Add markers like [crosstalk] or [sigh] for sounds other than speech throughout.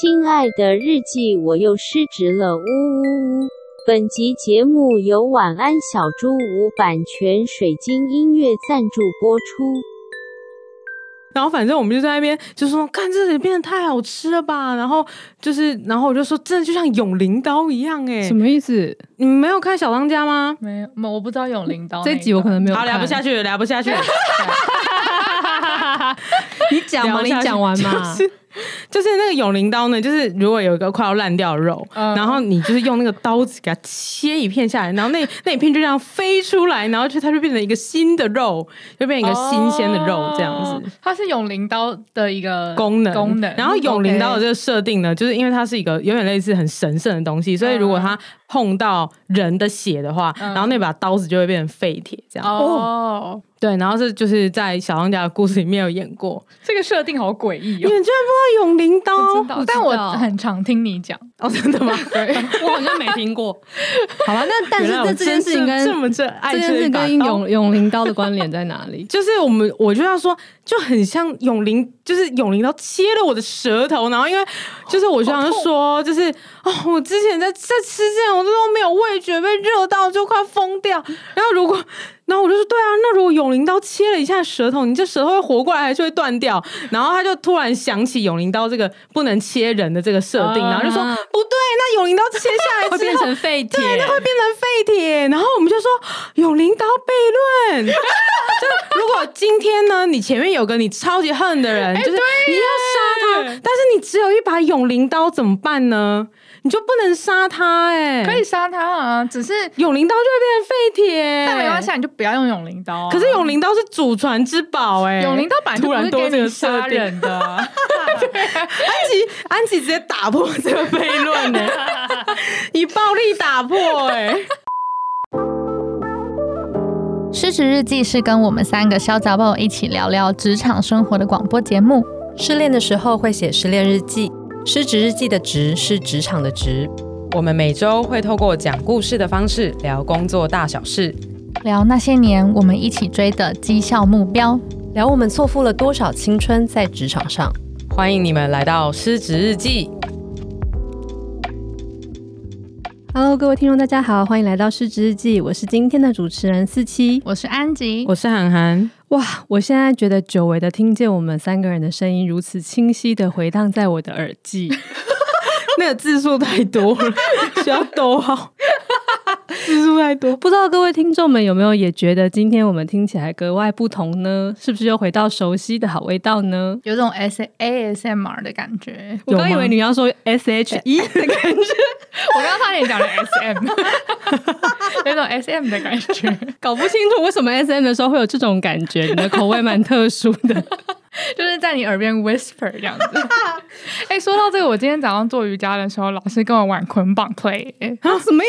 亲爱的日记，我又失职了，呜呜呜！本集节目由晚安小猪屋版权水晶音乐赞助播出。然后反正我们就在那边就说，看这里变得太好吃了吧。然后就是，然后我就说，真的就像永灵刀一样哎，什么意思？你们没有看小当家吗？没有，我不知道永灵刀这集我可能没有看。好，聊不下去了，聊不下去了。[laughs] 你讲嘛，你讲完嘛。就是 [laughs] 就是那个永灵刀呢，就是如果有一个快要烂掉的肉，嗯、然后你就是用那个刀子给它切一片下来，然后那 [laughs] 那一片就这样飞出来，然后就它就变成一个新的肉，就变成一个新鲜的肉这样子。哦、它是永灵刀的一个功能功能。然后永灵刀的这个设定呢，就是因为它是一个有点类似很神圣的东西，所以如果它碰到人的血的话，嗯、然后那把刀子就会变成废铁这样。哦。对，然后是就是在小当家的故事里面有演过，这个设定好诡异哦！你们居然不知道永灵刀？但我很常听你讲哦，真的吗？[laughs] 对，[laughs] 我好像没听过。好吧，那 [laughs] 但是这这件事情跟这么这爱这件事跟永永灵刀的关联在哪里？就是我们我就要说，就很像永灵，就是永灵刀切了我的舌头，然后因为就是我就想说，就是哦，我之前在在吃这样，我都没有味觉，被热到就快疯掉。然后如果然后我就说，对啊，那如果永灵刀切了一下舌头，你这舌头会活过来还是会断掉？然后他就突然想起永灵刀这个不能切人的这个设定，然后就说不对，那永灵刀切下来之后会变成废铁，对，那会变成废铁。然后我们就说永灵刀悖论，[laughs] 就如果今天呢，你前面有个你超级恨的人，就是你要杀他，但是你只有一把永灵刀，怎么办呢？你就不能杀他哎、欸，可以杀他啊，只是永灵刀就会变成废铁，但没关系，你就不要用永灵刀、啊。可是永灵刀是祖传之宝哎、欸，永灵刀本来突然给你杀人的。安吉安吉直接打破这个悖论呢，[laughs] 以暴力打破哎、欸。失职日记是跟我们三个小杂宝一起聊聊职场生活的广播节目。失恋的时候会写失恋日记。失职日记的职是职场的职，我们每周会透过讲故事的方式聊工作大小事，聊那些年我们一起追的绩效目标，聊我们错付了多少青春在职场上。欢迎你们来到失职日记。Hello，各位听众，大家好，欢迎来到失职日记，我是今天的主持人四七，我是安吉，我是涵涵。哇！我现在觉得久违的听见我们三个人的声音如此清晰的回荡在我的耳际，[laughs] [laughs] 那个字数太多了，需要逗号。不知道各位听众们有没有也觉得今天我们听起来格外不同呢？是不是又回到熟悉的好味道呢？有种 S A S M R 的感觉。我刚以为你要说 S H E [laughs] 的感觉，我刚刚差点讲了 S M，[laughs] 有种 S M 的感觉，搞不清楚为什么 S M 的时候会有这种感觉。你的口味蛮特殊的。[laughs] 就是在你耳边 whisper 这样子。[laughs] 哎、欸，说到这个，我今天早上做瑜伽的时候，老师跟我玩捆绑 play。啊，什么意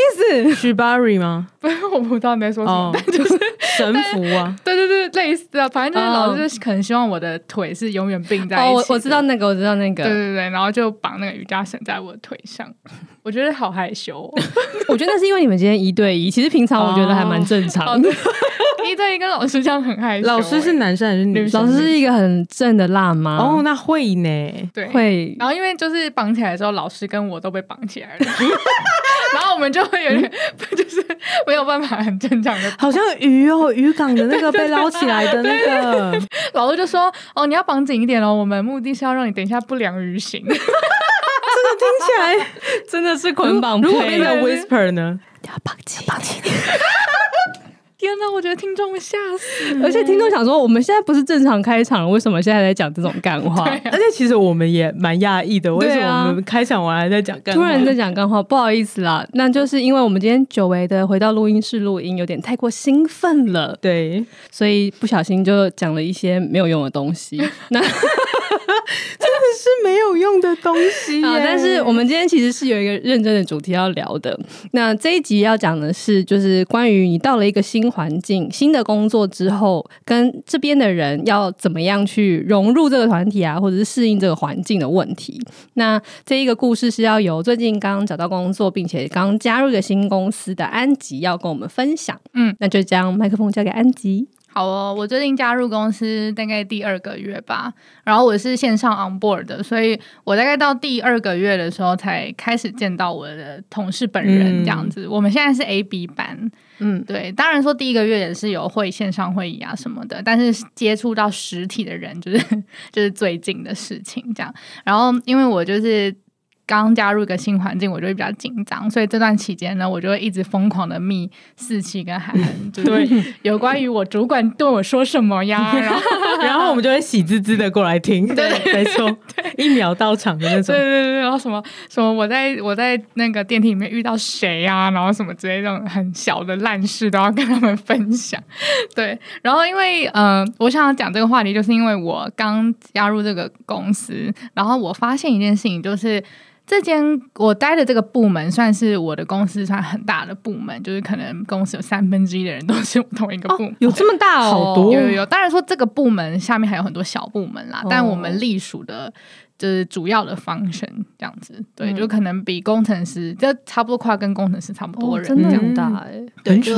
思？[laughs] Shibari 吗？不是，我不知道你在说什么。Oh, 但就是神符啊。对对对，类似啊，反正就是老师就是可能希望我的腿是永远并在一起。哦，我我知道那个，我知道那个。对对对，然后就绑那个瑜伽绳在我的腿上。我觉得好害羞、哦。[laughs] 我觉得那是因为你们今天一对一，其实平常我觉得还蛮正常的。[laughs] 一对一跟老师这样很害羞。老师是男生还是女生？老师是一个很正的辣妈。哦，那会呢？对，会。然后因为就是绑起来的时候，老师跟我都被绑起来了，[laughs] 然后我们就会有点就是没有办法很正常的，好像鱼哦，渔港的那个 [laughs] 被捞起来的那个。[laughs] 老师就说：“哦，你要绑紧一点哦，我们目的是要让你等一下不良于行。[laughs] ”真的听起来真的是捆绑。如果变成 whisper 呢？要绑紧，绑紧。天哪，我觉得听众会吓死。而且听众想说，我们现在不是正常开场，为什么现在在讲这种干话？[laughs] 啊、而且其实我们也蛮讶异的，为什么我们开场完还在讲干话？突然在讲干话，不好意思啦。那就是因为我们今天久违的回到录音室录音，有点太过兴奋了，对，所以不小心就讲了一些没有用的东西。那。[laughs] 是没有用的东西啊！但是我们今天其实是有一个认真的主题要聊的。那这一集要讲的是，就是关于你到了一个新环境、新的工作之后，跟这边的人要怎么样去融入这个团体啊，或者是适应这个环境的问题。那这一个故事是要由最近刚找到工作，并且刚加入一个新公司的安吉要跟我们分享。嗯，那就将麦克风交给安吉。好哦，我最近加入公司大概第二个月吧，然后我是线上 on board 的，所以我大概到第二个月的时候才开始见到我的同事本人这样子。嗯、我们现在是 A B 班，嗯，对，当然说第一个月也是有会线上会议啊什么的，但是接触到实体的人就是 [laughs] 就是最近的事情这样。然后因为我就是。刚加入一个新环境，我就会比较紧张，所以这段期间呢，我就会一直疯狂的密四期跟韩寒，[laughs] 就对有关于我主管对我说什么呀，然后 [laughs] 然后我们就会喜滋滋的过来听，对，没错，[laughs] 一秒到场的那种，对对对，然后什么什么我在我在那个电梯里面遇到谁呀，然后什么之类这种很小的烂事都要跟他们分享，对，然后因为呃，我想要讲这个话题，就是因为我刚加入这个公司，然后我发现一件事情，就是。这间我待的这个部门算是我的公司算很大的部门，就是可能公司有三分之一的人都是同一个部门，哦、有这么大哦？好多有有有。当然说这个部门下面还有很多小部门啦，哦、但我们隶属的就是主要的 function 这样子，对，嗯、就可能比工程师就差不多快跟工程师差不多人，真的很大哎，对，就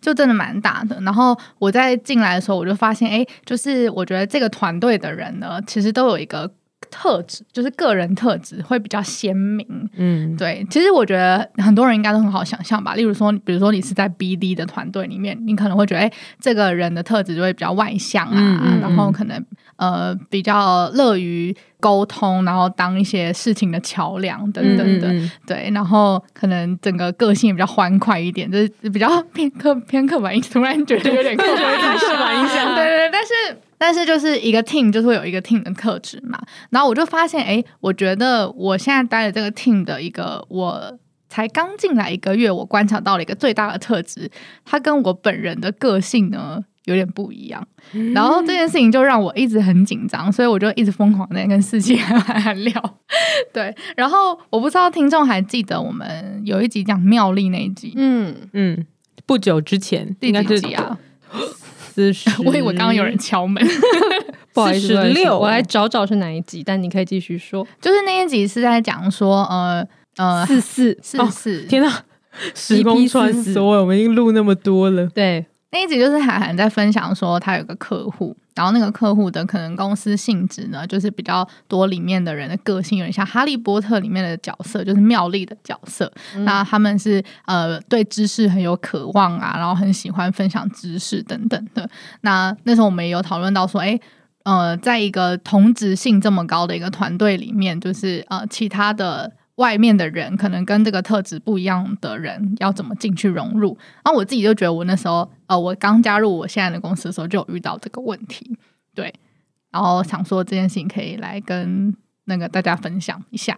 就真的蛮大的。然后我在进来的时候，我就发现，哎，就是我觉得这个团队的人呢，其实都有一个。特质就是个人特质会比较鲜明，嗯，对。其实我觉得很多人应该都很好想象吧。例如说，比如说你是在 BD 的团队里面，你可能会觉得，哎，这个人的特质就会比较外向啊，嗯嗯嗯，然后可能呃比较乐于沟通，然后当一些事情的桥梁等等的，嗯嗯嗯，对。然后可能整个个性也比较欢快一点，就是比较偏刻偏刻板印象，突然觉得有点刻板印象，[laughs] 对对对，但是。但是就是一个 team 就是会有一个 team 的特质嘛，然后我就发现，哎，我觉得我现在待的这个 team 的一个，我才刚进来一个月，我观察到了一个最大的特质，他跟我本人的个性呢有点不一样，嗯、然后这件事情就让我一直很紧张，所以我就一直疯狂在跟四七还还聊，对，然后我不知道听众还记得我们有一集讲妙丽那一集，嗯。嗯，不久之前第几集啊？十。[laughs] 我以为刚刚有人敲门，[laughs] 不好意思，六，我来找找是哪一集，但你可以继续说。就是那一集是在讲说，呃呃，四四。四四，天哪，时空穿梭，我们已经录那么多了，对。那一集就是韩寒在分享说，他有个客户，然后那个客户的可能公司性质呢，就是比较多里面的人的个性有点像哈利波特里面的角色，就是妙丽的角色。嗯、那他们是呃对知识很有渴望啊，然后很喜欢分享知识等等的。那那时候我们也有讨论到说，哎，呃，在一个同质性这么高的一个团队里面，就是呃其他的。外面的人可能跟这个特质不一样的人要怎么进去融入？然后我自己就觉得，我那时候呃，我刚加入我现在的公司的时候就有遇到这个问题，对，然后想说这件事情可以来跟那个大家分享一下。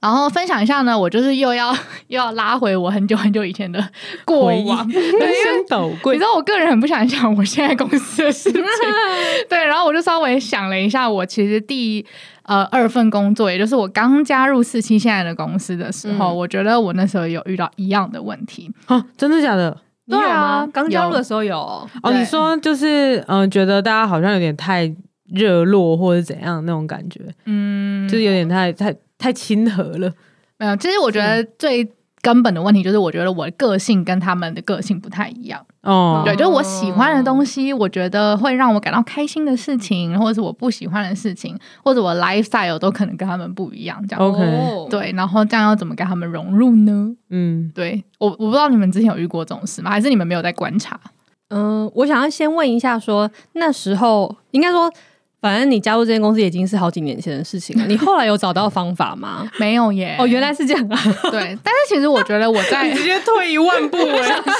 然后分享一下呢，我就是又要 [laughs] 又要拉回我很久很久以前的过往，人生宝贵。你知道我个人很不想讲我现在公司的事情，[laughs] 对，然后我就稍微想了一下，我其实第。呃，二份工作，也就是我刚加入四七现在的公司的时候，嗯、我觉得我那时候有遇到一样的问题。啊，真的假的？对啊，刚加入的时候有。哦，你说就是嗯、呃，觉得大家好像有点太热络或者怎样那种感觉，嗯，就是有点太太太亲和了。没有，其实我觉得最。根本的问题就是，我觉得我的个性跟他们的个性不太一样。哦，对，就是我喜欢的东西，我觉得会让我感到开心的事情，或者是我不喜欢的事情，或者我 lifestyle 都可能跟他们不一样。这样，OK，对，然后这样要怎么跟他们融入呢？嗯，对，我我不知道你们之前有遇过这种事吗？还是你们没有在观察？嗯，我想要先问一下说，说那时候应该说。反正你加入这间公司已经是好几年前的事情了。[laughs] 你后来有找到方法吗？没有耶。哦，原来是这样啊。对，但是其实我觉得我在 [laughs] 直接退一万步，我 [laughs] 想说，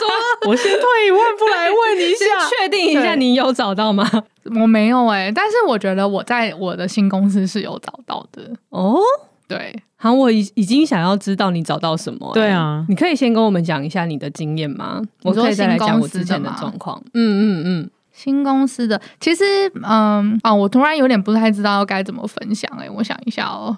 我先退一万步来问你一下，确定一下你有找到吗？我没有哎，但是我觉得我在我的新公司是有找到的。哦，对，好，我已已经想要知道你找到什么。对啊，你可以先跟我们讲一下你的经验吗？我可以再来讲我之前的状况。嗯嗯嗯。新公司的其实，嗯，哦，我突然有点不太知道该怎么分享哎、欸，我想一下哦，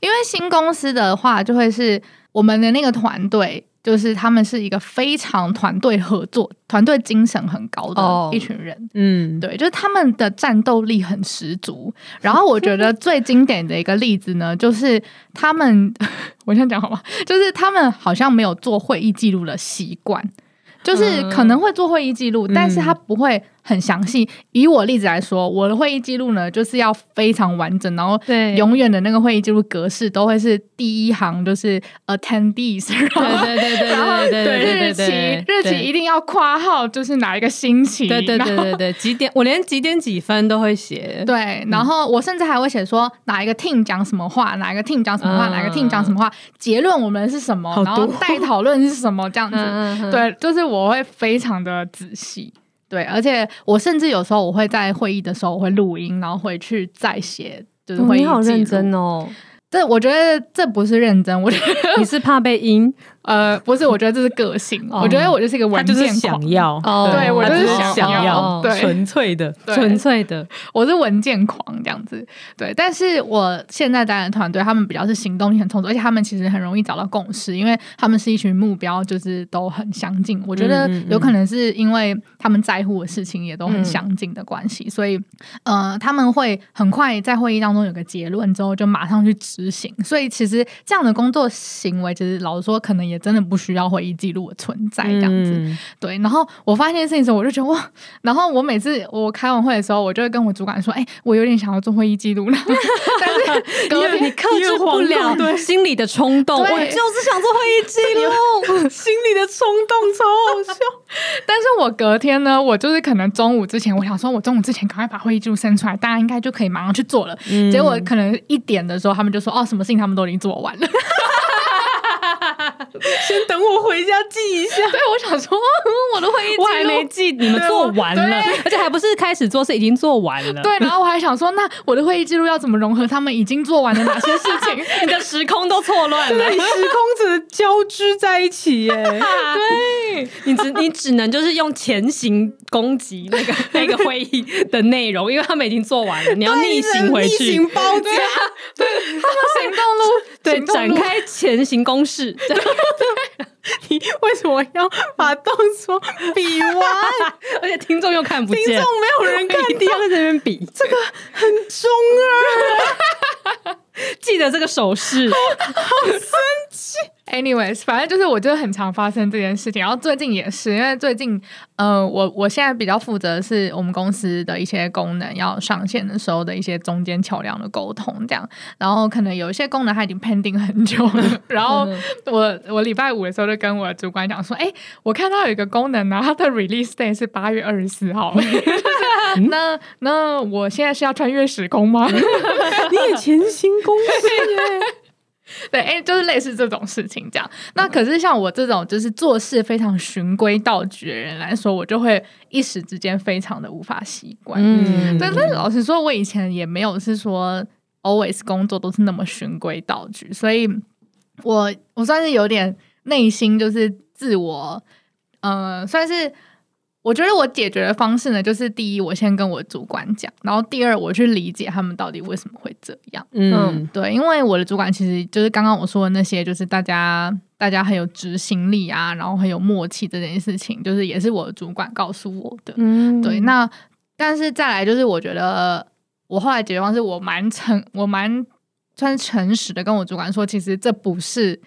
因为新公司的话，就会是我们的那个团队，就是他们是一个非常团队合作、团队精神很高的一群人，哦、嗯，对，就是他们的战斗力很十足。然后我觉得最经典的一个例子呢，就是他们，[laughs] 我先讲好吗？就是他们好像没有做会议记录的习惯。就是可能会做会议记录，嗯、但是他不会很详细。以我例子来说，我的会议记录呢，就是要非常完整，然后对永远的那个会议记录格式都会是第一行就是 attendees，然后对对对对然后对日期日期一定要括号，就是哪一个星期，对对对对对，几点我连几点几分都会写。对，然后我甚至还会写说哪一个 team 讲什么话，哪一个 team 讲什么话，嗯哪一个 team 讲什么话，结论我们是什么，然后待讨论是什么，这样子。对，就是我会非常的仔细。对，而且我甚至有时候我会在会议的时候我会录音，然后回去再写，就是会议。你好认真哦！这我觉得这不是认真，我觉得你是怕被阴呃不是，我觉得这是个性。哦我觉得我就是一个他文件就是狂想要，哦对我就是想想要对纯粹的。对纯粹的，我是文件狂这样子，对。但是我现在带的团队，他们比较是行动力很充足，而且他们其实很容易找到共识，因为他们是一群目标就是都很相近。我觉得有可能是因为他们在乎的事情也都很相近的关系，所以呃，他们会很快在会议当中有个结论之后，就马上去执行。所以其实这样的工作行为，其实老实说，可能也真的不需要会议记录的存在这样子。嗯对，然后我发现这件事情的时候，我就觉得哇，然后我每次我开完会的时候，我就会跟我主管说，哎，我有点想要做会议记录，然 [laughs] 后但是隔天你克制不了心里的冲动，我就是想做会议记录。[laughs] 心里的冲动超好笑。[laughs] 但是我隔天呢，我就是可能中午之前，我想说我中午之前赶快把会议记录生出来，大家应该就可以马上去做了。嗯结果可能一点的时候，他们就说哦，什么事情他们都已经做完了。先等我回家记一下。[laughs] 对，我想说 [laughs] 我的会议记录我还没记，你们做完了，而且还不是开始做，是已经做完了。对，然后我还想说，那我的会议记录要怎么融合他们已经做完的哪些事情？你的时空都错乱了 [laughs] 对，。时空整个交织在一起耶。对，你只你只能就是用前行攻击那个那个会议的内容，因为他们已经做完了，你要逆行回去，逆行包夹。行动路对，行动路对展开前行攻势。[laughs] 你为什么要把动作比完？[laughs] 而且听众又看不见，听众没有人看 [laughs] 一定要在这边比，这个很中二。[laughs] 记得这个手势。[laughs] 好生气。Anyways，反正就是我觉得很常发生这件事情，然后最近也是，因为最近呃，我我现在比较负责的是我们公司的一些功能要上线的时候的一些中间桥梁的沟通，这样，然后可能有一些功能它已经 pending 很久了，[laughs] 然后我我礼拜五的时候就跟我的主管讲说，哎，我看到有一个功能呢，它的 release day 是八月二十四号，那那我现在是要穿越时空吗？[laughs] 你也前行公司耶。[laughs] 对，哎，就是类似这种事情这样。那可是像我这种就是做事非常循规蹈矩的人来说，我就会一时之间非常的无法习惯。嗯，对，但老实说，我以前也没有是说 always 工作都是那么循规蹈矩，所以我我算是有点内心就是自我，呃，算是。我觉得我解决的方式呢，就是第一，我先跟我主管讲，然后第二，我去理解他们到底为什么会这样。嗯，对，因为我的主管其实就是刚刚我说的那些，就是大家大家很有执行力啊，然后很有默契这件事情，就是也是我的主管告诉我的。嗯对，那但是再来就是，我觉得我后来解决方式，我蛮诚，我蛮算是诚实的跟我主管说，其实这不是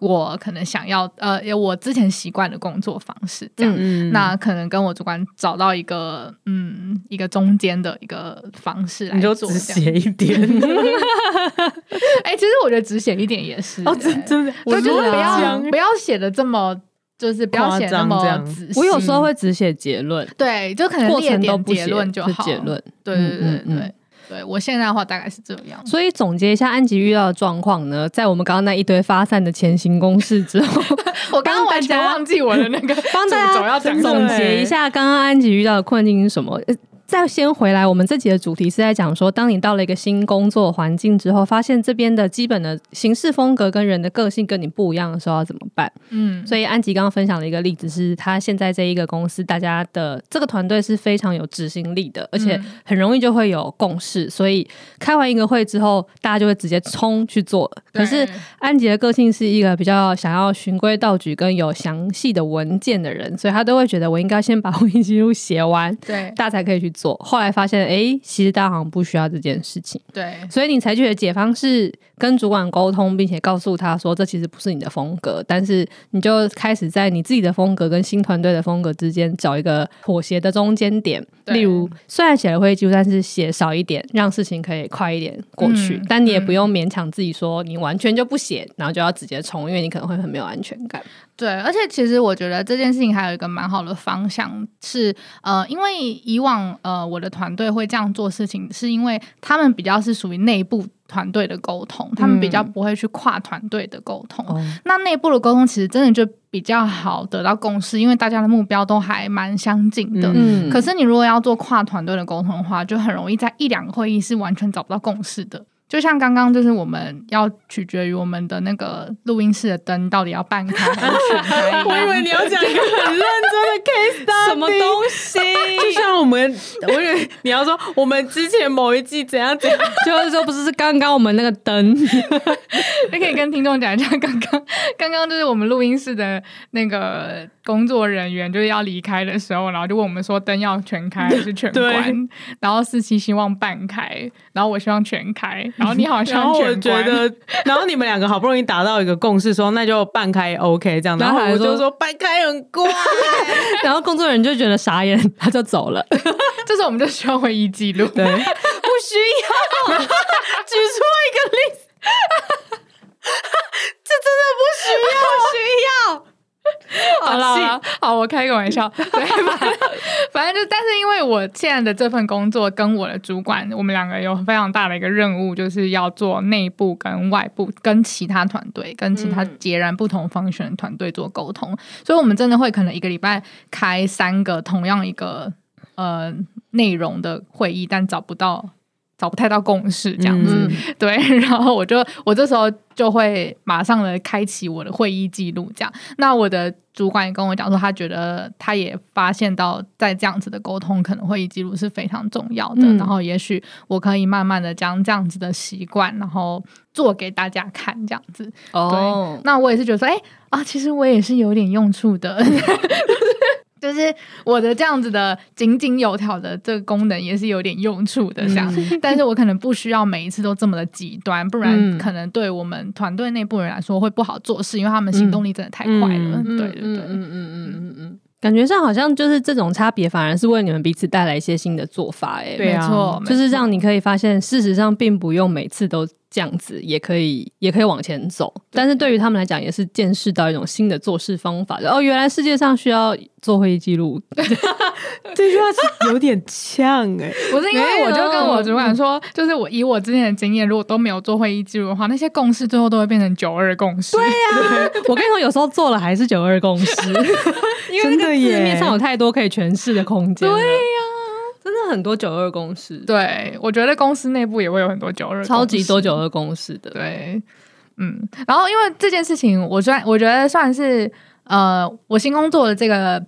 我可能想要呃，我之前习惯的工作方式这样。嗯那可能跟我主管找到一个嗯一个中间的一个方式来你就做，只写一点。[laughs] 哎、其实我觉得只写一点也是、哦，哎真真的，就就是不要不要写的这么，就是不要写那么。我有时候会只写结论，对，就可能过列点结论就好。结论。对对对对嗯嗯嗯对，我现在的话大概是这样。所以总结一下安吉遇到的状况呢，在我们刚刚那一堆发散的前行公式之后，[laughs] 我刚刚完全忘记我的那个帮大主轴要总结一下刚刚安吉遇到的困境是什么。呃再先回来，我们这集的主题是在讲说，当你到了一个新工作环境之后，发现这边的基本的行事风格跟人的个性跟你不一样的时候，要怎么办？嗯，所以安吉刚刚分享了一个例子，是他现在这一个公司，大家的这个团队是非常有执行力的，而且很容易就会有共识，所以开完一个会之后，大家就会直接冲去做了。可是安吉的个性是一个比较想要循规蹈矩跟有详细的文件的人，所以他都会觉得我应该先把会议记录写完，对大家才可以去做，后来发现，哎、欸，其实大家好像不需要这件事情。对，所以你采取的解方是跟主管沟通，并且告诉他说，这其实不是你的风格，但是你就开始在你自己的风格跟新团队的风格之间找一个妥协的中间点。例如，虽然写了会议记录，但是写少一点，让事情可以快一点过去。嗯、但你也不用勉强自己说你完全就不写，然后就要直接冲，因为你可能会很没有安全感。对，而且其实我觉得这件事情还有一个蛮好的方向是，呃，因为以往呃我的团队会这样做事情，是因为他们比较是属于内部团队的沟通，他们比较不会去跨团队的沟通。嗯、那内部的沟通其实真的就比较好得到共识，因为大家的目标都还蛮相近的。嗯、可是你如果要做跨团队的沟通的话，就很容易在一两个会议是完全找不到共识的。就像刚刚，就是我们要取决于我们的那个录音室的灯到底要半开还是全开。[laughs] 我以为你要讲一个很认真的 case 么东西？[laughs] 就像我们，我以为你要说我们之前某一季怎样怎样，就是说不是是刚刚我们那个灯，你可以跟听众讲一下，刚刚刚刚就是我们录音室的那个工作人员就是要离开的时候，然后就问我们说灯要全开还是全关，然后四七希望半开，然后我希望全开。然后你好像，我觉得，然后你们两个好不容易达到一个共识，说那就半开 OK 这样，然后我就说半开很怪，然后工作人员就觉得傻眼，他就走了。[laughs] 这时候我们就需要会议记录，对，不需要，举出一个例子，[laughs] 这真的不需要，不需要。[laughs] 好啦，好，我开个玩笑。[laughs] 对吧，反正就，但是因为我现在的这份工作跟我的主管，我们两个有非常大的一个任务，就是要做内部跟外部、跟其他团队、跟其他截然不同 function 团队做沟通。嗯、所以，我们真的会可能一个礼拜开三个同样一个呃内容的会议，但找不到。找不太到共识这样子，嗯、对，然后我就我这时候就会马上的开启我的会议记录，这样。那我的主管也跟我讲说，他觉得他也发现到在这样子的沟通，可能会议记录是非常重要的。嗯、然后也许我可以慢慢的将这样子的习惯，然后做给大家看，这样子。哦，对，那我也是觉得说，哎啊，其实我也是有点用处的。就是我的这样子的井井有条的这个功能也是有点用处的，这样，嗯、但是我可能不需要每一次都这么的极端，不然可能对我们团队内部人来说会不好做事，因为他们行动力真的太快了。嗯、对对对，嗯嗯嗯嗯嗯嗯，感觉上好像就是这种差别，反而是为你们彼此带来一些新的做法，哎，对啊，没错，就是让你可以发现，事实上并不用每次都。这样子也可以，也可以往前走。但是对于他们来讲，也是见识到一种新的做事方法。哦，原来世界上需要做会议记录，[laughs] 这句话是有点呛哎。[laughs] 不是因为我就跟我主管说，就是我以我之前的经验，如果都没有做会议记录的话，那些共识最后都会变成九二共识。对呀，[laughs] 我跟你说，有时候做了还是九二共识，因为那个字面上有太多可以诠释的空间。对呀。真的很多九二公司，对，我觉得公司内部也会有很多九二，超级多九二公司的，对，嗯，然后因为这件事情，我算我觉得算是呃，我新工作的这个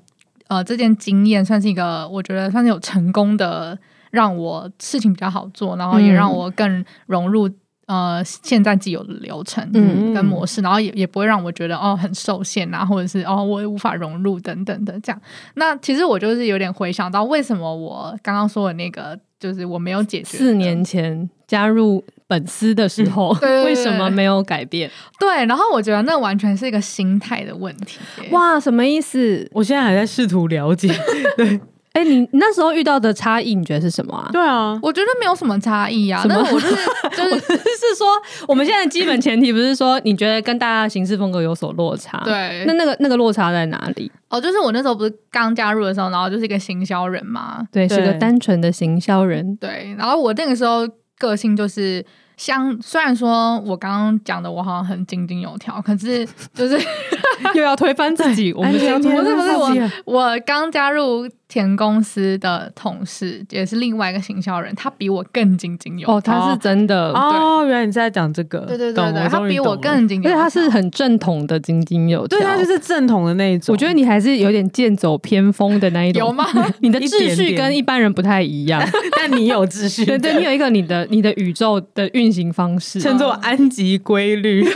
呃这件经验，算是一个我觉得算是有成功的，让我事情比较好做，然后也让我更融入。呃，现在既有的流程跟模式，嗯、然后也也不会让我觉得哦很受限啊，或者是哦我也无法融入等等的这样。那其实我就是有点回想到，为什么我刚刚说的那个，就是我没有解决四年前加入本司的时候，嗯、对 [laughs] 对对为什么没有改变？[laughs] 对，然后我觉得那完全是一个心态的问题。哇，什么意思？我现在还在试图了解。[laughs] 对。哎，你那时候遇到的差异，你觉得是什么啊？对啊，我觉得没有什么差异啊。什么？但是我就是 [laughs] 就是是说，我们现在基本前提不是说你觉得跟大家的行事风格有所落差？对。那那个那个落差在哪里？哦，就是我那时候不是刚加入的时候，然后就是一个行销人嘛，对，是个单纯的行销人。对。然后我那个时候个性就是。像虽然说我刚刚讲的我好像很井井有条，可是就是 [laughs] 又要推翻自己。[laughs] 我们不是不是我我刚加入前公司的同事也是另外一个行销人，他比我更井井有条。哦，他是真的哦，原来你在讲这个。对对对对，他比我更井井有条，因为他是很正统的井井有条，对，他就是正统的那一种。我觉得你还是有点剑走偏锋的那一种。有吗？[laughs] 你的秩序跟一般人不太一样，[laughs] 但你有秩序。对对，你有一个你的你的宇宙的运行方式，称作安吉规律。[laughs]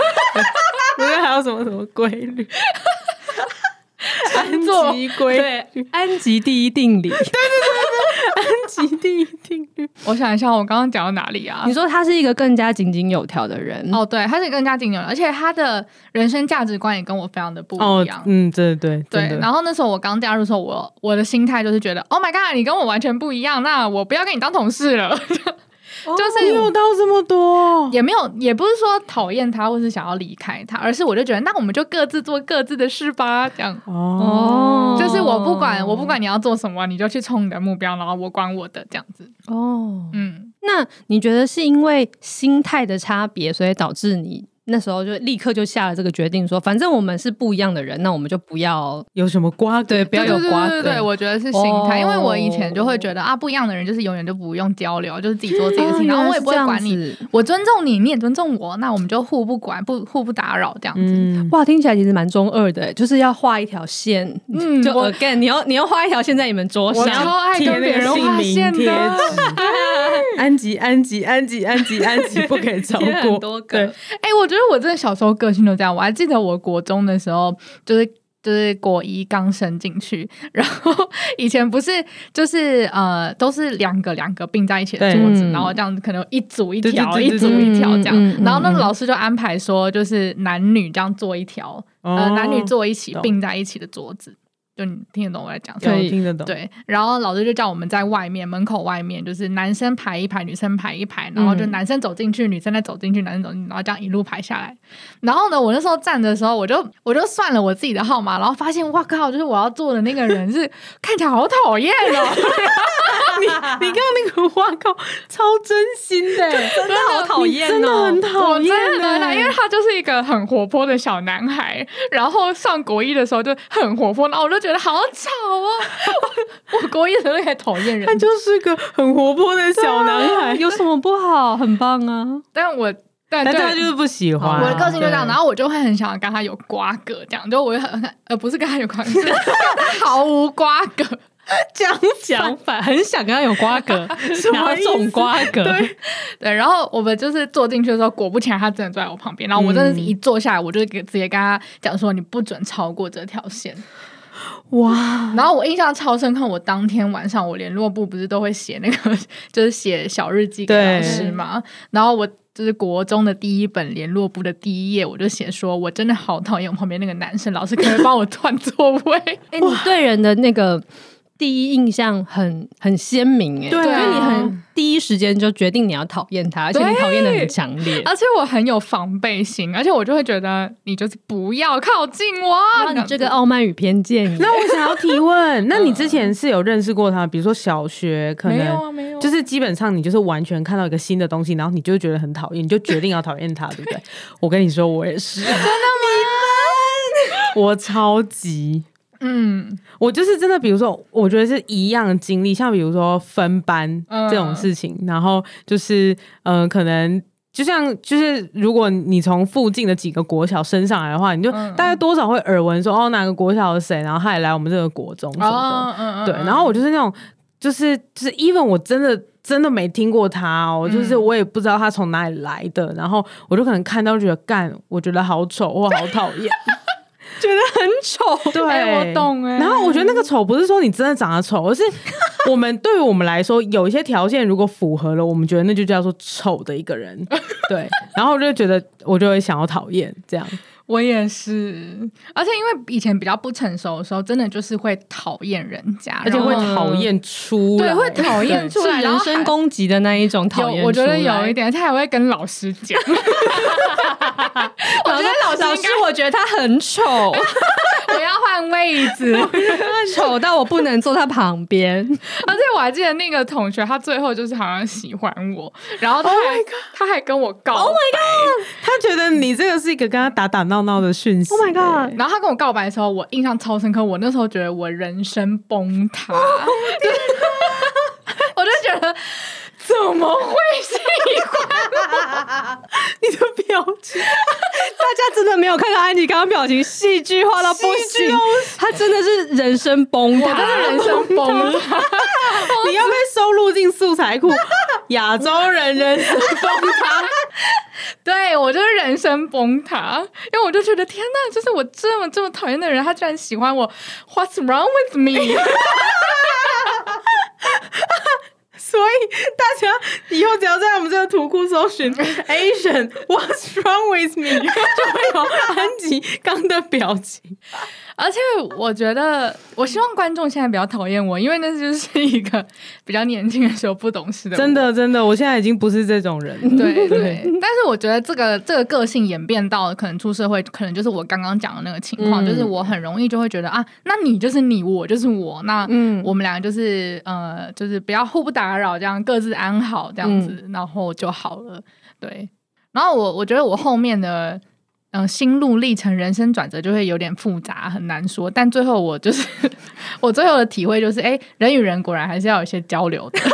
里面还有什么什么规律？[laughs] 安吉规对，安吉第一定理。对对对对，安吉第一定律。[laughs] [laughs] 我想一下，我刚刚讲到哪里啊？你说他是一个更加井井有条的人哦，对，他是更加井井有条，而且他的人生价值观也跟我非常的不一样。哦、嗯，对对对。然后那时候我刚加入的时候，我我的心态就是觉得，Oh my god，你跟我完全不一样，那我不要跟你当同事了。就是没有到这么多，也没有，也不是说讨厌他或是想要离开他，而是我就觉得，那我们就各自做各自的事吧，这样。哦，就是我不管，我不管你要做什么，你就去冲你的目标，然后我管我的，这样子。哦，嗯，那你觉得是因为心态的差别，所以导致你？那时候就立刻就下了这个决定，说反正我们是不一样的人，那我们就不要有什么瓜葛，对，不要有瓜葛。对，对，对，对，我觉得是心态，因为我以前就会觉得啊，不一样的人就是永远都不用交流，就是自己做自己的事情，然后我也不会管你，我尊重你，你也尊重我，那我们就互不管，不互不打扰这样子。哇，听起来其实蛮中二的，就是要画一条线，嗯，就 again，你要你要画一条线在你们桌上，我超爱跟别人画线的。[laughs] 安吉，安吉，安吉，安吉，安吉，不可以超过。多个，哎，我觉得我真的小时候个性都这样。我还记得我国中的时候，就是就是国一刚升进去，[laughs] 然后以前不是就是呃都是两个两个并在一起的桌子，然后这样子可能一组一条，一组一条这样。然后那个老师就安排说，就是男女这样坐一条，呃，男女坐一起并在一起的桌子。就你听得懂我在讲什么？可以听得懂。对，然后老师就叫我们在外面门口外面，就是男生排一排，女生排一排，然后就男生走进去，女生再走进去，男生走进去，然后这样一路排下来。然后呢，我那时候站的时候，我就我就算了我自己的号码，然后发现哇靠，就是我要坐的那个人是看起来好讨厌哦。[laughs] 你你刚刚那个哇靠，超真心的，[laughs] 真的好讨厌哦，真的很讨厌的，因为他就是一个很活泼的小男孩，然后上国一的时候就很活泼，然后我就觉得。好吵啊！[laughs] 我国一的时候还讨厌人，他就是个很活泼的小男孩，有什么不好？很棒啊！但我但他就是不喜欢我的个性就这样，然后我就会很想跟他有瓜葛，这样就我会很呃不是跟他有关系，[laughs] 毫无瓜葛，讲讲反，很想跟他有瓜葛，[laughs] 哪种瓜葛？对对，然后我们就是坐进去的时候，果不其然，他真的坐在我旁边，然后我真的是一坐下来，我就给直接跟他讲说，你不准超过这条线。哇！然后我印象超深刻，我当天晚上我联络部不是都会写那个，就是写小日记给老师嘛。然后我就是国中的第一本联络部的第一页，我就写说，我真的好讨厌我旁边那个男生，老师可以帮我 [laughs] 换座位。哎，你对人的那个。第一印象很很鲜明哎，对，因为你很第一时间就决定你要讨厌他，而且你讨厌的很强烈，而且我很有防备心，而且我就会觉得你就是不要靠近我，你这个傲慢与偏见。那我想要提问，[laughs] 那你之前是有认识过他？比如说小学，可能没有啊，没有，就是基本上你就是完全看到一个新的东西，然后你就觉得很讨厌，你就决定要讨厌他，对不对？我跟你说，我也是，[laughs] 真的吗？[laughs] 我超级。嗯，我就是真的，比如说，我觉得是一样的经历，像比如说分班这种事情，嗯、然后就是，嗯、呃，可能就像就是，如果你从附近的几个国小升上来的话，你就大概多少会耳闻说，嗯、哦，哪个国小的谁，然后他也来我们这个国中什么的，对，然后我就是那种，就是就是 even 我真的真的没听过他哦，就是我也不知道他从哪里来的，然后我就可能看到觉得干，我觉得好丑我好讨厌。[laughs] 觉得很丑，对，欸、我懂哎、欸。然后我觉得那个丑不是说你真的长得丑，而是 [laughs] 我们对于我们来说，有一些条件如果符合了，我们觉得那就叫做丑的一个人。对，然后我就觉得我就会想要讨厌这样。我也是，而且因为以前比较不成熟的时候，真的就是会讨厌人家，而且会讨厌出来，对，会讨厌出来，人身攻击的那一种讨厌。我觉得有一点，他还会跟老师讲。[laughs] 我觉得老师，老师，我觉得他很丑，[laughs] 我要换位置，[laughs] 丑到我不能坐他旁边。而且我还记得那个同学，他最后就是好像喜欢我，然后他还、oh、他还跟我告，Oh my God，他觉得你这个是一个跟他打打闹闹的讯息。Oh my god！然后他跟我告白的时候，我印象超深刻。我那时候觉得我人生崩塌，oh, [laughs] 我就觉得怎么会喜欢 [laughs] 你的表情？大家真的没有看到安妮刚刚表情，戏剧化到不行。[laughs] 他真的是人生崩塌，人生崩塌。你要被收录进素材库，亚洲人人生崩塌。对，我就是人生崩塌，因为我就觉得天呐，就是我这么这么讨厌的人，他居然喜欢我，What's wrong with me？[laughs] 所以大家以后只要在我们这个图库搜寻 Asian What's wrong with me，就会有安吉刚的表情。而且我觉得，我希望观众现在比较讨厌我，因为那就是一个比较年轻的时候不懂事的。真的，真的，我现在已经不是这种人。对对，对但是我觉得这个这个个性演变到可能出社会，可能就是我刚刚讲的那个情况，嗯、就是我很容易就会觉得啊，那你就是你，我就是我，那我们两个就是呃，就是不要互不打扰，这样各自安好这样子，嗯、然后就好了。对，然后我我觉得我后面的。嗯，心路历程、人生转折就会有点复杂，很难说。但最后我就是 [laughs] 我最后的体会就是，哎、欸，人与人果然还是要有一些交流的。[laughs]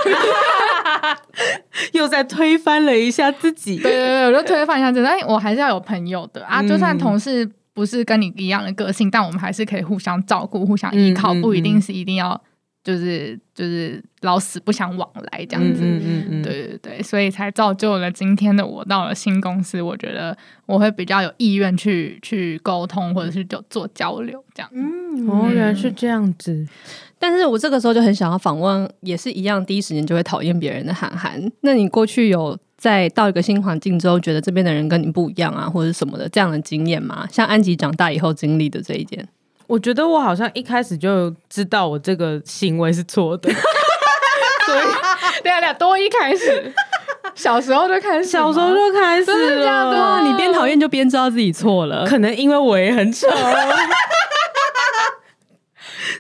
又在推翻了一下自己。对对对，我就推翻一下自己。但我还是要有朋友的啊，就算同事不是跟你一样的个性，嗯、但我们还是可以互相照顾、互相依靠，嗯嗯嗯、不一定是一定要。就是就是老死不相往来这样子，嗯嗯嗯、对对对，所以才造就了今天的我。到了新公司，我觉得我会比较有意愿去去沟通，或者是就做交流这样。嗯，哦，原来是这样子。但是我这个时候就很想要访问，也是一样，第一时间就会讨厌别人的韩寒。那你过去有在到一个新环境之后，觉得这边的人跟你不一样啊，或者什么的这样的经验吗？像安吉长大以后经历的这一件。我觉得我好像一开始就知道我这个行为是错的，[laughs] 所以俩俩多一开始，小时候就开始，小时候就开始了，对啊，你边讨厌就边知道自己错了，可能因为我也很丑。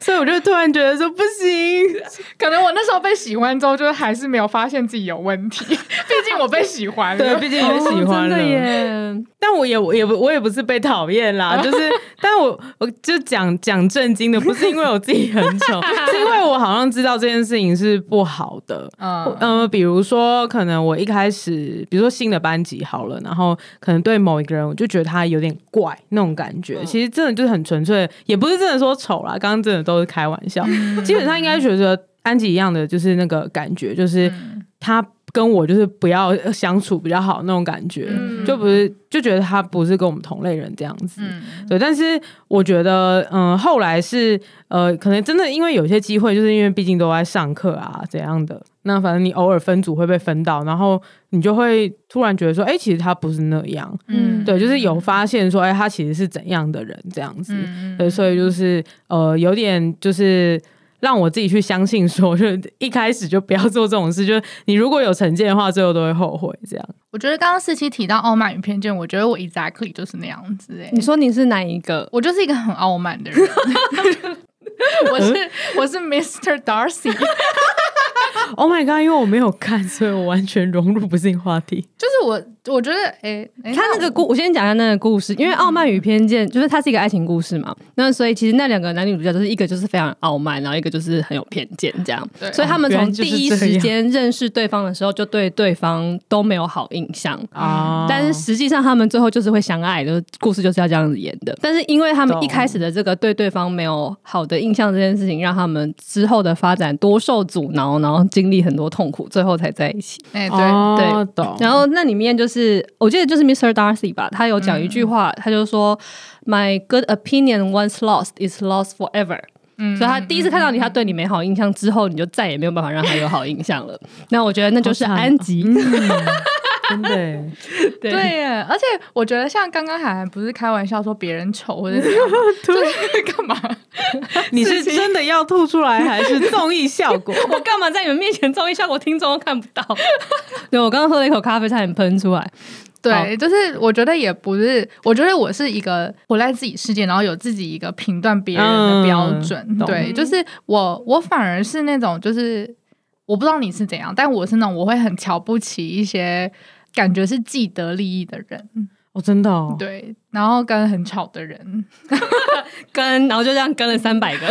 所以我就突然觉得说不行，可能我那时候被喜欢之后，就还是没有发现自己有问题。毕竟我被喜欢了，对，毕竟也喜欢了。哦、真的耶！但我也我也不我也不是被讨厌啦，就是，[laughs] 但我我就讲讲正经的，不是因为我自己很丑，是因为我好像知道这件事情是不好的。嗯嗯、呃，比如说，可能我一开始，比如说新的班级好了，然后可能对某一个人，我就觉得他有点怪那种感觉。嗯、其实真的就是很纯粹，也不是真的说丑啦，刚刚真的都。是开玩笑，基本上应该觉得安吉一样的，就是那个感觉，就是他跟我就是不要相处比较好那种感觉，嗯、就不是就觉得他不是跟我们同类人这样子，嗯、对。但是我觉得，嗯、呃，后来是呃，可能真的因为有些机会，就是因为毕竟都在上课啊怎样的，那反正你偶尔分组会被分到，然后你就会突然觉得说，哎、欸，其实他不是那样，嗯，对，就是有发现说，哎、欸，他其实是怎样的人这样子，嗯、对，所以就是呃，有点就是。让我自己去相信说，说就一开始就不要做这种事。就是你如果有成见的话，最后都会后悔。这样，我觉得刚刚四七提到傲慢与偏见，我觉得我 exactly 就是那样子。哎，你说你是哪一个？我就是一个很傲慢的人。[laughs] 我是我是 Mr. Darcy。[laughs] Oh my god！因为我没有看，所以我完全融入不进话题。就是我。我觉得，哎、欸，他那个故，我先讲一下那个故事，因为《傲慢与偏见》就是它是一个爱情故事嘛。那所以其实那两个男女主角就是一个就是非常傲慢，然后一个就是很有偏见这样。所以他们从第一时间认识对方的时候，就对对方都没有好印象啊。但是实际上他们最后就是会相爱的，故事就是要这样子演的。但是因为他们一开始的这个对对方没有好的印象这件事情，让他们之后的发展多受阻挠，然后经历很多痛苦，最后才在一起。哎、欸，对对，懂。然后那里面就是我记得就是。就是 Mr. Darcy 吧，他有讲一句话，嗯、他就说：“My good opinion once lost is lost forever。”嗯，所以他第一次看到你，他对你没好印象之后，你就再也没有办法让他有好印象了。那我觉得那就是安吉。真的，[laughs] 对耶，而且我觉得像刚刚还不是开玩笑说别人丑或者怎样，[laughs] 对，干嘛？[laughs] 你是真的要吐出来还是综艺效果？我干嘛在你们面前综艺效果？听众都看不到。对，我刚刚喝了一口咖啡，差点喷出来。对，就是我觉得也不是，我觉得我是一个活在自己世界，然后有自己一个评断别人的标准。嗯、对，就是我，我反而是那种，就是我不知道你是怎样，但我是那种我会很瞧不起一些。感觉是既得利益的人哦，真的哦，对，然后跟很吵的人 [laughs] 跟，然后就这样跟了三百个，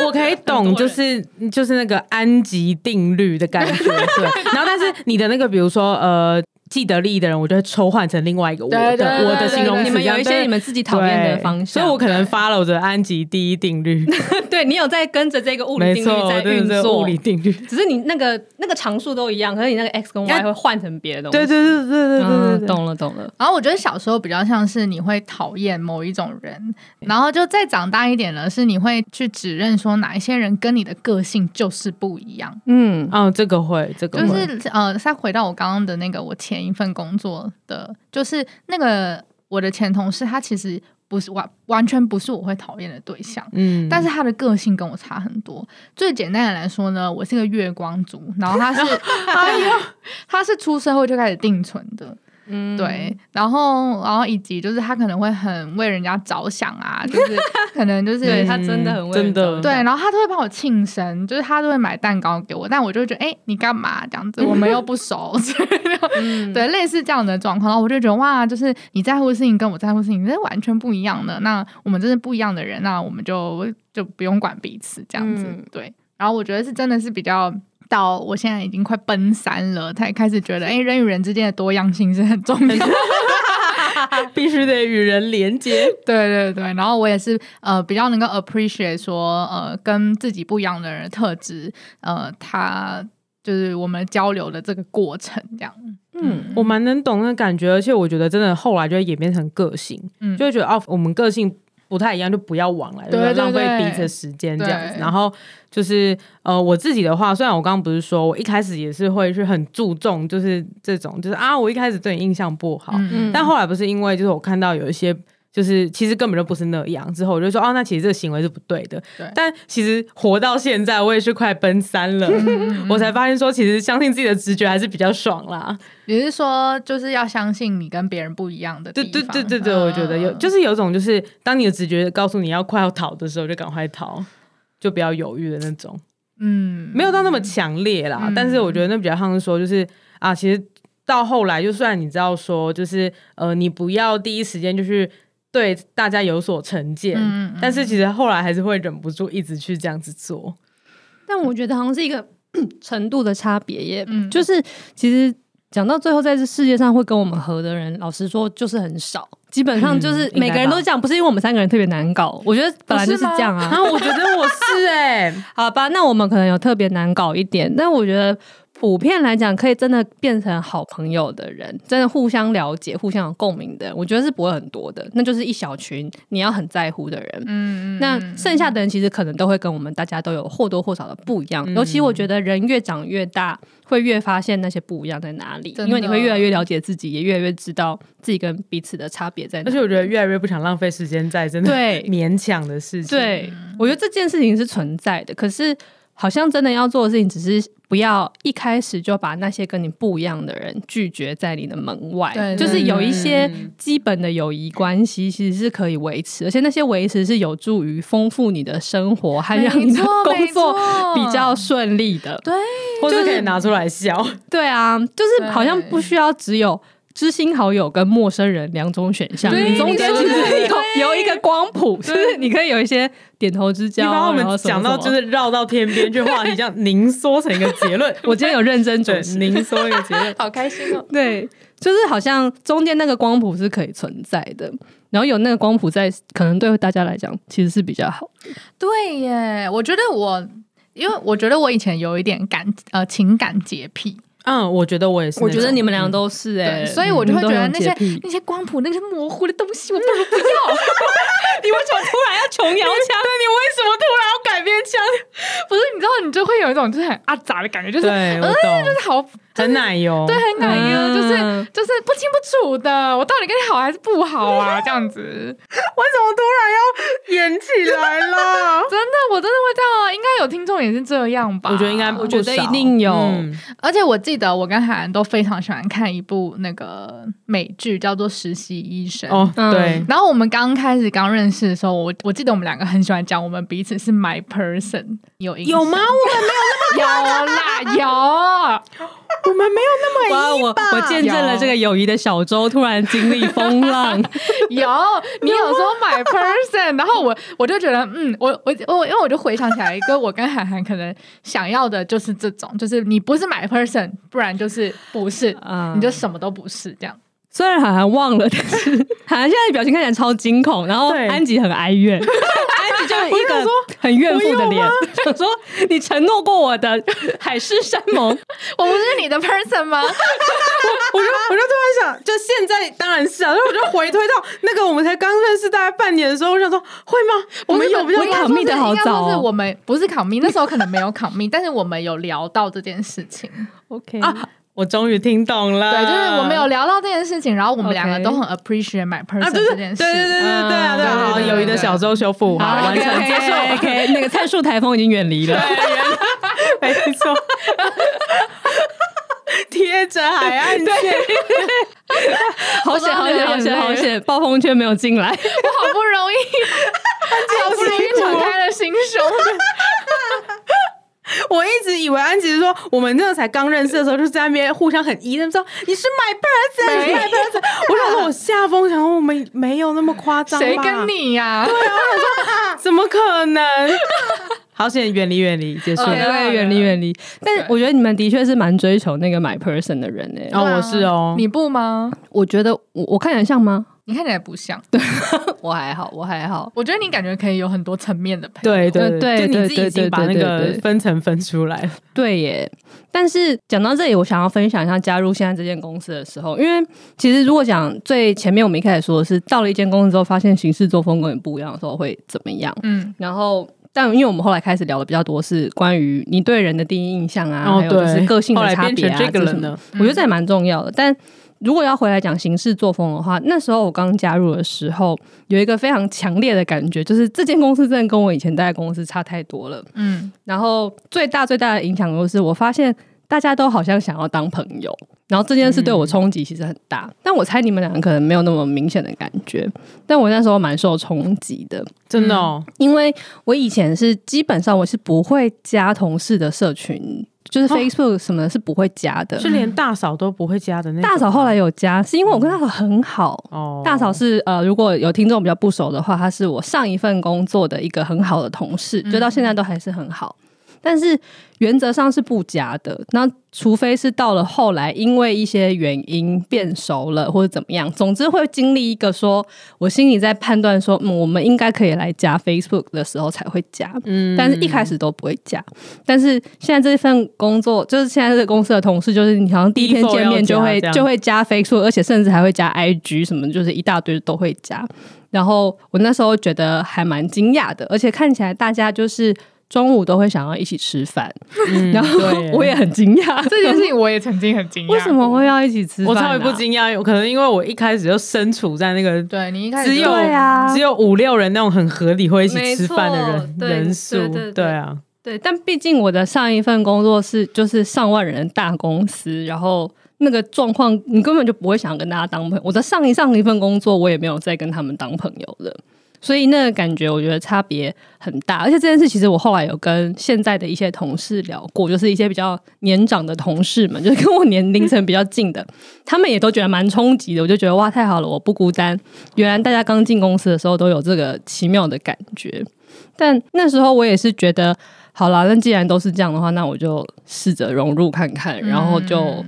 我我可以懂，就是就是那个安吉定律的感觉，对。然后但是你的那个，比如说呃。既得利益的人，我就会抽换成另外一个我的我的形容词。你们有一些你们自己讨厌的方式，所以我可能 follow 着安吉第一定律。[laughs] 对，你有在跟着这个物理定律在运作，物理定律，只是你那个那个常数都一样，可是你那个 x 跟 y 会换成别的东西。对对对对对对对，对，懂了懂了。然后我觉得小时候比较像是你会讨厌某一种人，然后就再长大一点呢，是你会去指认说哪一些人跟你的个性就是不一样。嗯，哦，这个会，这个会就是呃，再回到我刚刚的那个我前一份工作的，就是那个我的前同事，他其实。不是完完全不是我会讨厌的对象，嗯，但是他的个性跟我差很多。最简单的来说呢，我是个月光族，然后他是，[laughs] 哎呦，他是出社会就开始定存的。嗯，对，然后，然后以及就是他可能会很为人家着想啊，[laughs] 就是可能就是对他真的很为真的。对，然后他都会帮我庆生，就是他都会买蛋糕给我，但我就觉得，哎，你干嘛？这样子？[laughs] 我们又不熟，嗯、对，类似这样的状况，然后我就觉得哇，就是你在乎的事情跟我在乎的事情是完全不一样的，那我们真是不一样的人，那我们就就不用管彼此这样子，嗯、对，然后我觉得是真的是比较。到我现在已经快奔三了，才开始觉得，哎、欸，人与人之间的多样性是很重要的，[laughs] 必须得与人连接。[laughs] 对对对，然后我也是呃比较能够 appreciate 说呃跟自己不一样的人的特质，呃，他就是我们交流的这个过程这样。嗯，我蛮能懂那感觉，而且我觉得真的后来就会演变成个性，嗯，就会觉得哦，我们个性。不太一样，就不要往来，对对对，浪费彼此的时间这样子。然后就是呃，我自己的话，虽然我刚刚不是说我一开始也是会去很注重，就是这种，就是啊，我一开始对你印象不好，嗯嗯，但后来不是因为就是我看到有一些。就是其实根本就不是那样，之后我就说哦，那其实这个行为是不对的。对。但其实活到现在，我也是快奔三了，我才发现说，其实相信自己的直觉还是比较爽啦。也是说，就是要相信你跟别人不一样的地方。对对对对对，我觉得有，就是有种，就是当你的直觉告诉你要快要逃的时候，就赶快逃，就不要犹豫的那种。嗯，没有到那么强烈啦，嗯、但是我觉得那比较像是说，就是啊，其实到后来，就算你知道说，就是呃，你不要第一时间就是。对大家有所成见，嗯嗯，但是其实后来还是会忍不住一直去这样子做。但我觉得好像是一个 [clears throat] 程度的差别耶，嗯、就是其实讲到最后，在这世界上会跟我们合的人，老实说就是很少。基本上就是每个人都这样，不是因为我们三个人特别难搞，我觉得本来就是这样啊。啊，我觉得我是哎、欸，[laughs] 好吧，那我们可能有特别难搞一点，但我觉得。普遍来讲，可以真的变成好朋友的人，真的互相了解、互相有共鸣的人，我觉得是不会很多的。那就是一小群你要很在乎的人。嗯，那剩下的人其实可能都会跟我们大家都有或多或少的不一样。嗯、尤其我觉得人越长越大，会越发现那些不一样在哪里，因为你会越来越了解自己，也越来越知道自己跟彼此的差别在哪里。而且我觉得越来越不想浪费时间在真的对勉强的事情。对，我觉得这件事情是存在的，可是。好像真的要做的事情，只是不要一开始就把那些跟你不一样的人拒绝在你的门外。对，就是有一些基本的友谊关系，其实是可以维持，而且那些维持是有助于丰富你的生活，还让你的工作比较顺利的。对，或是可以拿出来笑。对啊，就是好像不需要只有。知心好友跟陌生人两种选项，你中间其实有有一个光谱，就是你可以有一些点头之交。你把我们讲到就是绕到天边去话题，这样凝缩成一个结论。[laughs] 我今天有认真准凝缩一个结论，[laughs] 好开心哦。对，就是好像中间那个光谱是可以存在的，然后有那个光谱在，可能对大家来讲其实是比较好。对耶，我觉得我，因为我觉得我以前有一点感呃情感洁癖。嗯，我觉得我也是。我觉得你们俩都是哎、欸，所以我就会觉得那些那些光谱、那些模糊的东西，我不如不要。[laughs] 你为什么突然要琼瑶腔？对，你为什么突然要改编腔？[laughs] 不是，你知道，你就会有一种就是很阿杂的感觉，就是对，我懂，呃、就是好。很奶油，对，很奶油，嗯、就是就是不清不楚的，我到底跟你好还是不好啊？[laughs] 这样子，为什么突然要演起来了？[laughs] 真的，我真的会这样啊！应该有听众也是这样吧？我觉得应该，我觉得一定有。嗯、而且我记得我跟海兰都非常喜欢看一部那个美剧，叫做《实习医生》。哦，对。嗯、然后我们刚开始刚认识的时候，我我记得我们两个很喜欢讲我们彼此是 my person，有有吗？我们没有那么有啦，有。[laughs] [laughs] 我们没有那么哇，我我见证了这个友谊的小舟突然经历风浪。[laughs] 有，你有时候买 person，然后我我就觉得，嗯，我我我，因为我就回想起来，一个我跟涵涵可能想要的就是这种，就是你不是买 person，不然就是不是，嗯、你就什么都不是这样。虽然涵涵忘了，但是涵涵现在的表情看起来超惊恐，然后安吉很哀怨，[laughs] 安吉就一个很怨妇的脸，就说：“你承诺过我的海誓山盟，[laughs] 我不是你的 person 吗？”我 [laughs] 我就我就突然想，就现在当然是啊，所以我就回推到那个我们才刚认识大概半年的时候，我想说会吗？我们有比较考密的好早，是我们不是考密，那时候可能没有考密，但是我们有聊到这件事情。OK 啊。我终于听懂了，对，就是我们有聊到这件事情，然后我们两个都很 appreciate my person 这件事，对对对对对啊，对啊，好，友谊的小舟修复好，完成结束，OK，那个参数台风已经远离了，没错，贴着海岸线，好险好险好险好险，暴风圈没有进来，我好不容易，好不容易敞开了心胸。我一直以为安吉是说，我们那个才刚认识的时候，就是在那边互相很依他们说你是 my person，你是 my person。[laughs] 我想说，我下风想说我们没有那么夸张，谁跟你呀、啊？对啊，我想说 [laughs] 怎么可能？好险，远离远离，结束，对，远离远离。但是我觉得你们的确是蛮追求那个 my person 的人哎、欸。哦，我是哦，你不吗？我觉得我我看起来像吗？你看起来不像，对 [laughs] 我还好，我还好。我觉得你感觉可以有很多层面的朋友，对对对，就你自己已经把那个分层分出来。对耶，但是讲到这里，我想要分享一下加入现在这间公司的时候，因为其实如果讲最前面我们一开始说的是到了一间公司之后，发现行事作风跟你不一样的时候会怎么样？嗯，然后但因为我们后来开始聊的比较多是关于你对人的第一印象啊，还有就是个性的差别啊，这什么？我觉得这也蛮重要的，但。如果要回来讲行事作风的话，那时候我刚加入的时候，有一个非常强烈的感觉，就是这间公司真的跟我以前待的公司差太多了。嗯，然后最大最大的影响就是，我发现大家都好像想要当朋友，然后这件事对我冲击其实很大。嗯、但我猜你们两个可能没有那么明显的感觉，但我那时候蛮受冲击的，真的哦，因为我以前是基本上我是不会加同事的社群。就是 Facebook 什么的是不会加的，是连大嫂都不会加的那种。大嫂后来有加，是因为我跟大嫂很好。哦，大嫂是呃，如果有听众比较不熟的话，她是我上一份工作的一个很好的同事，就到现在都还是很好。但是原则上是不加的，那除非是到了后来，因为一些原因变熟了或者怎么样，总之会经历一个说，我心里在判断说，嗯，我们应该可以来加 Facebook 的时候才会加，嗯，但是一开始都不会加。但是现在这份工作，就是现在这个公司的同事，就是你好像第一天见面就会就会加 Facebook，而且甚至还会加 IG 什么，就是一大堆都会加。然后我那时候觉得还蛮惊讶的，而且看起来大家就是。中午都会想要一起吃饭，嗯、然后 [laughs] 我也很惊讶这件事情，我也曾经很惊讶，为什么会要一起吃饭？我超级不惊讶，有可能因为我一开始就身处在那个对你一开始只有啊，只有五六人那种很合理会一起吃饭的人对人数，对，对，对，对啊，对。但毕竟我的上一份工作是就是上万人的大公司，然后那个状况你根本就不会想跟大家当朋友。我的上一上一份工作，我也没有再跟他们当朋友了。所以那个感觉，我觉得差别很大。而且这件事，其实我后来有跟现在的一些同事聊过，就是一些比较年长的同事们，就是跟我年龄层比较近的，他们也都觉得蛮冲击的。我就觉得哇，太好了，我不孤单。原来大家刚进公司的时候都有这个奇妙的感觉。但那时候我也是觉得，好啦，那既然都是这样的话，那我就试着融入看看，然后就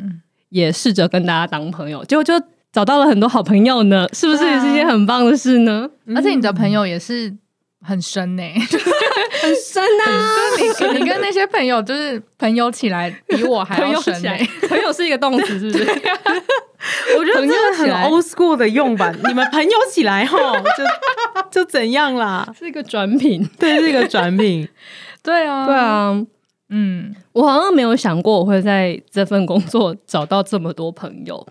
也试着跟大家当朋友，结果就。找到了很多好朋友呢，是不是也是一件很棒的事呢？而且你的朋友也是很深呢、欸，很深啊！[laughs] 就是你，[laughs] 你跟那些朋友就是朋友起来比我还要深呢、欸。朋友是一个动词，[laughs] 是不是？我觉得这个很 old school 的用法。你们朋友起来哈，就就怎样啦？是一个转品，对，是一个转品。对啊，对啊，嗯，我好像没有想过我会在这份工作找到这么多朋友。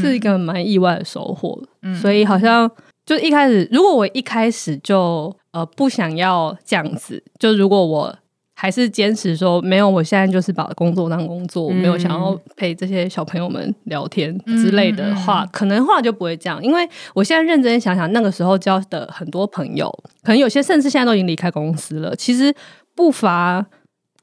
是一个蛮意外的收获，嗯、所以好像就一开始，如果我一开始就呃不想要这样子，就如果我还是坚持说没有，我现在就是把工作当工作，我没有想要陪这些小朋友们聊天之类的话，嗯、可能话就不会这样。因为我现在认真想想，那个时候交的很多朋友，可能有些甚至现在都已经离开公司了，其实不乏。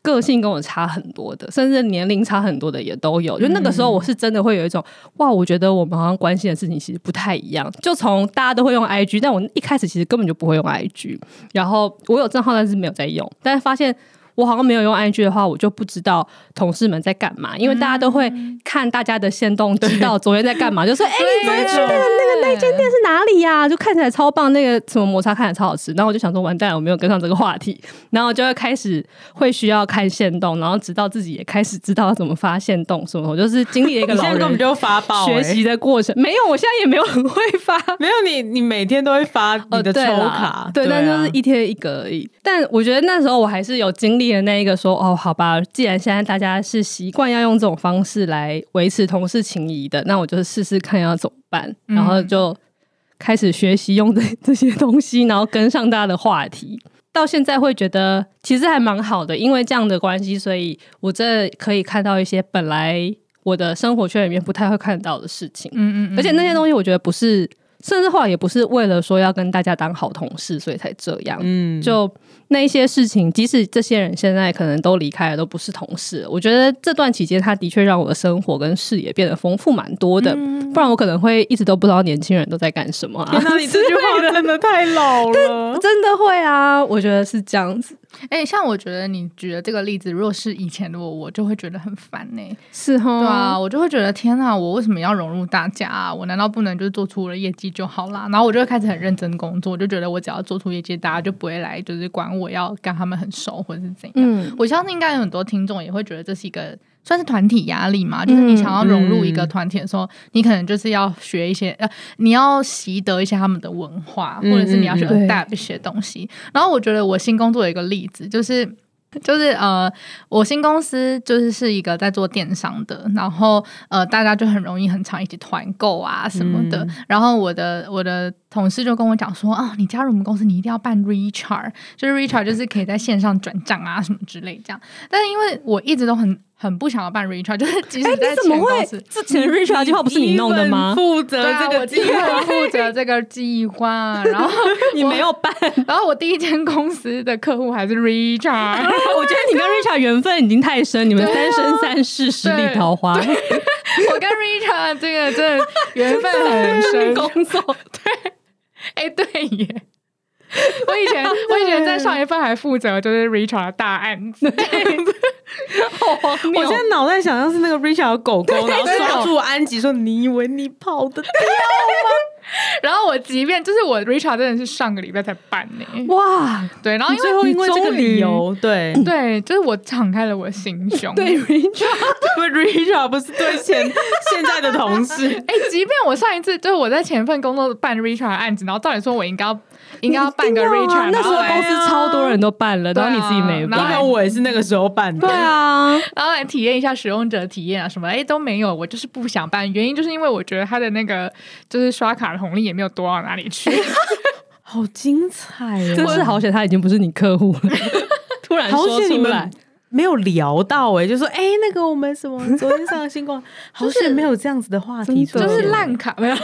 个性跟我差很多的，甚至年龄差很多的也都有。就那个时候，我是真的会有一种、嗯、哇，我觉得我们好像关心的事情其实不太一样。就从大家都会用 IG，但我一开始其实根本就不会用 IG。然后我有账号，但是没有在用，但是发现。我好像没有用 IG 的话，我就不知道同事们在干嘛，因为大家都会看大家的线动，知道昨天在干嘛，就说：“ [laughs] 哎、欸，你昨天去那个那个那间店是哪里呀、啊？”就看起来超棒，那个什么抹茶看起来超好吃。然后我就想说，完蛋了，我没有跟上这个话题，然后就会开始会需要看线动，然后直到自己也开始知道怎么发线动什么。我就是经历了一个老人根本就发爆学习的过程。没有，我现在也没有很会发，没有你，你每天都会发你的抽卡，哦、对，对，但就是一天一个而已。但我觉得那时候我还是有经历。的那一个说哦，好吧，既然现在大家是习惯要用这种方式来维持同事情谊的，那我就试试看要怎么办，然后就开始学习用这这些东西，然后跟上大家的话题。到现在会觉得其实还蛮好的，因为这样的关系，所以我这可以看到一些本来我的生活圈里面不太会看到的事情。嗯嗯，而且那些东西我觉得不是，甚至话也不是为了说要跟大家当好同事，所以才这样。嗯，就。那一些事情，即使这些人现在可能都离开了，都不是同事。我觉得这段期间，他的确让我的生活跟视野变得丰富蛮多的。嗯、不然我可能会一直都不知道年轻人都在干什么、啊。天哪，你这句话真的太老了，[laughs] 真的会啊！我觉得是这样子。哎、欸，像我觉得你举的这个例子，如果是以前的我，我就会觉得很烦呢、欸。是哦，对啊，我就会觉得天哪，我为什么要融入大家、啊？我难道不能就是做出了业绩就好啦？然后我就会开始很认真工作，我就觉得我只要做出业绩，大家就不会来就是管我要跟他们。很熟或者是怎样？嗯，我相信应该有很多听众也会觉得这是一个算是团体压力嘛，就是你想要融入一个团体的时候，嗯、你可能就是要学一些呃，你要习得一些他们的文化，或者是你要去 adapt 一些东西。然后我觉得我新工作有一个例子就是。就是呃，我新公司就是是一个在做电商的，然后呃，大家就很容易很常一起团购啊什么的。嗯、然后我的我的同事就跟我讲说，哦，你加入我们公司，你一定要办 Recharge，就是 Recharge 就是可以在线上转账啊什么之类这样。但是因为我一直都很。很不想要办 Recharge，就是即使在前公司，之前 Recharge 计划不是你弄的吗？负责这个计划，负责这个计划，然后你没有办，然后我第一间公司的客户还是 Recharge，我觉得你跟 Recharge 缘分已经太深，你们三生三世十里桃花。我跟 Recharge 这个真的缘分很深，工作对，哎对耶。[laughs] 我以前 [laughs] 我以前在上一份还负责就是 Richard 的大案子，好荒谬！我现在脑袋想象是那个 Richard 的狗狗，然后抓住安吉说：“你以为你跑得掉吗？” [laughs] 然后我即便就是我 Richard 真的是上个礼拜才办呢，哇，对，然后最后因为这个理由，对对，就是我敞开了我的心胸，对 Richard，因为 Richard 不是对前现在的同事，哎，即便我上一次就是我在前份工作办 Richard 的案子，然后照理说我应该要。[laughs] 应该要办个 Richard，那时候公司超多人都办了，然后你自己没办。然后我也是那个时候办的。对啊，然后来体验一下使用者体验啊什么，哎都没有，我就是不想办，原因就是因为我觉得他的那个就是刷卡的红利也没有多到哪里去。[laughs] 好精彩哦！真是好险，他已经不是你客户了。[laughs] 突然说出来。没有聊到哎、欸，就说哎、欸，那个我们什么昨天上的星光，好像没有这样子的话题，就是烂卡没有，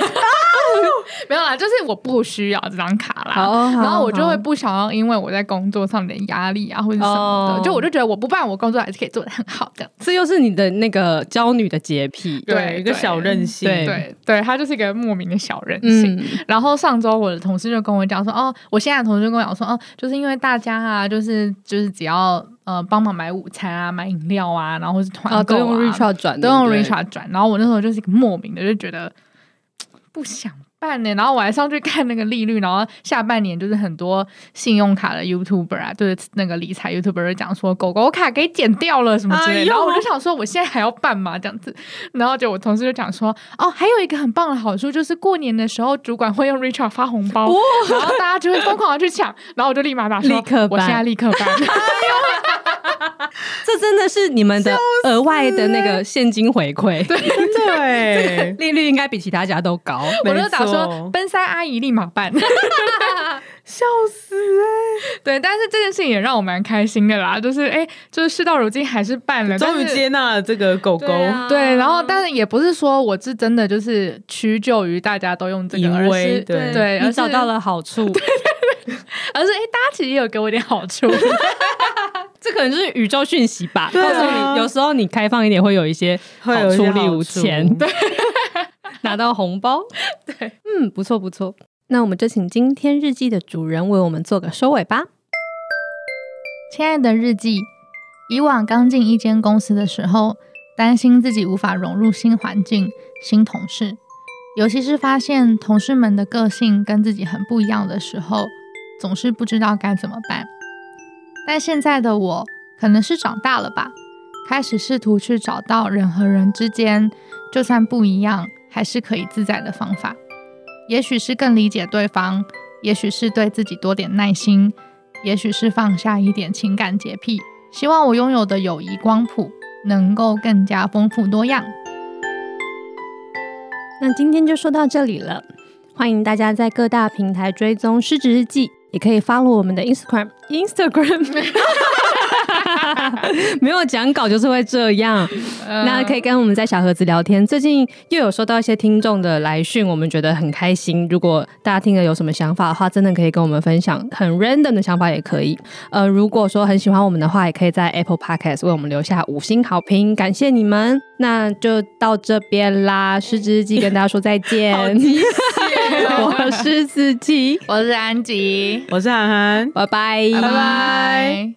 [laughs] 没有啦，就是我不需要这张卡啦，然后我就会不想要，因为我在工作上的压力啊或者什么的，就我就觉得我不办，我工作还是可以做的很好的。这又是你的那个娇女的洁癖，对，一个小任性，对对对，他就是一个莫名的小任性。然后上周我的同事就跟我讲说，哦，我现在的同事就跟我讲说，哦，就是因为大家啊，就是就是只要。呃，帮忙买午餐啊，买饮料啊，然后或是团购啊，都用 Richard 转，都用 Richard 转。然后我那时候就是一个莫名的就觉得不想办呢。然后我还上去看那个利率，然后下半年就是很多信用卡的 YouTuber 啊，就是那个理财 YouTuber 讲说狗狗卡给剪掉了什么之类的。哎、然后我就想说，我现在还要办吗？这样子。然后就我同事就讲说，哦，还有一个很棒的好处就是过年的时候主管会用 Richard 发红包，哇然后大家就会疯狂的去抢。然后我就立马打说，[laughs] 立刻办，我现在立刻办。[laughs] [laughs] 这真的是你们的额外的那个现金回馈，对对，利率应该比其他家都高。我就打说，奔三阿姨立马办，[laughs] 笑死哎！对，但是这件事情也让我蛮开心的啦，就是哎，就是事到如今还是办了，终于接纳了这个狗狗。对，然后但是也不是说我是真的就是屈就于大家都用这个，而是对。对，你找到了好处，[laughs] 而是哎，大家其实也有给我一点好处。[laughs] 这可能就是宇宙讯息吧。告诉你，有时候你开放一点，会有一些好会有一些处，例如好对，拿到红包，[laughs] 对，嗯，不错不错。那我们就请今天日记的主人为我们做个收尾吧。亲爱的日记，以往刚进一间公司的时候，担心自己无法融入新环境、新同事，尤其是发现同事们的个性跟自己很不一样的时候，总是不知道该怎么办。但现在的我，可能是长大了吧，开始试图去找到人和人之间，就算不一样，还是可以自在的方法。也许是更理解对方，也许是对自己多点耐心，也许是放下一点情感洁癖。希望我拥有的友谊光谱能够更加丰富多样。那今天就说到这里了，欢迎大家在各大平台追踪《失职日记》，也可以 follow 我们的 Instagram。[laughs] [laughs] [laughs] Instagram [laughs] 没有讲稿就是会这样。那可以跟我们在小盒子聊天。最近又有收到一些听众的来讯，我们觉得很开心。如果大家听了有什么想法的话，真的可以跟我们分享，很 random 的想法也可以。呃，如果说很喜欢我们的话，也可以在 Apple Podcast 为我们留下五星好评，感谢你们。那就到这边啦，失职日记跟大家说再见。[laughs] 我是四七，我是安吉，我是涵涵，拜拜，拜拜。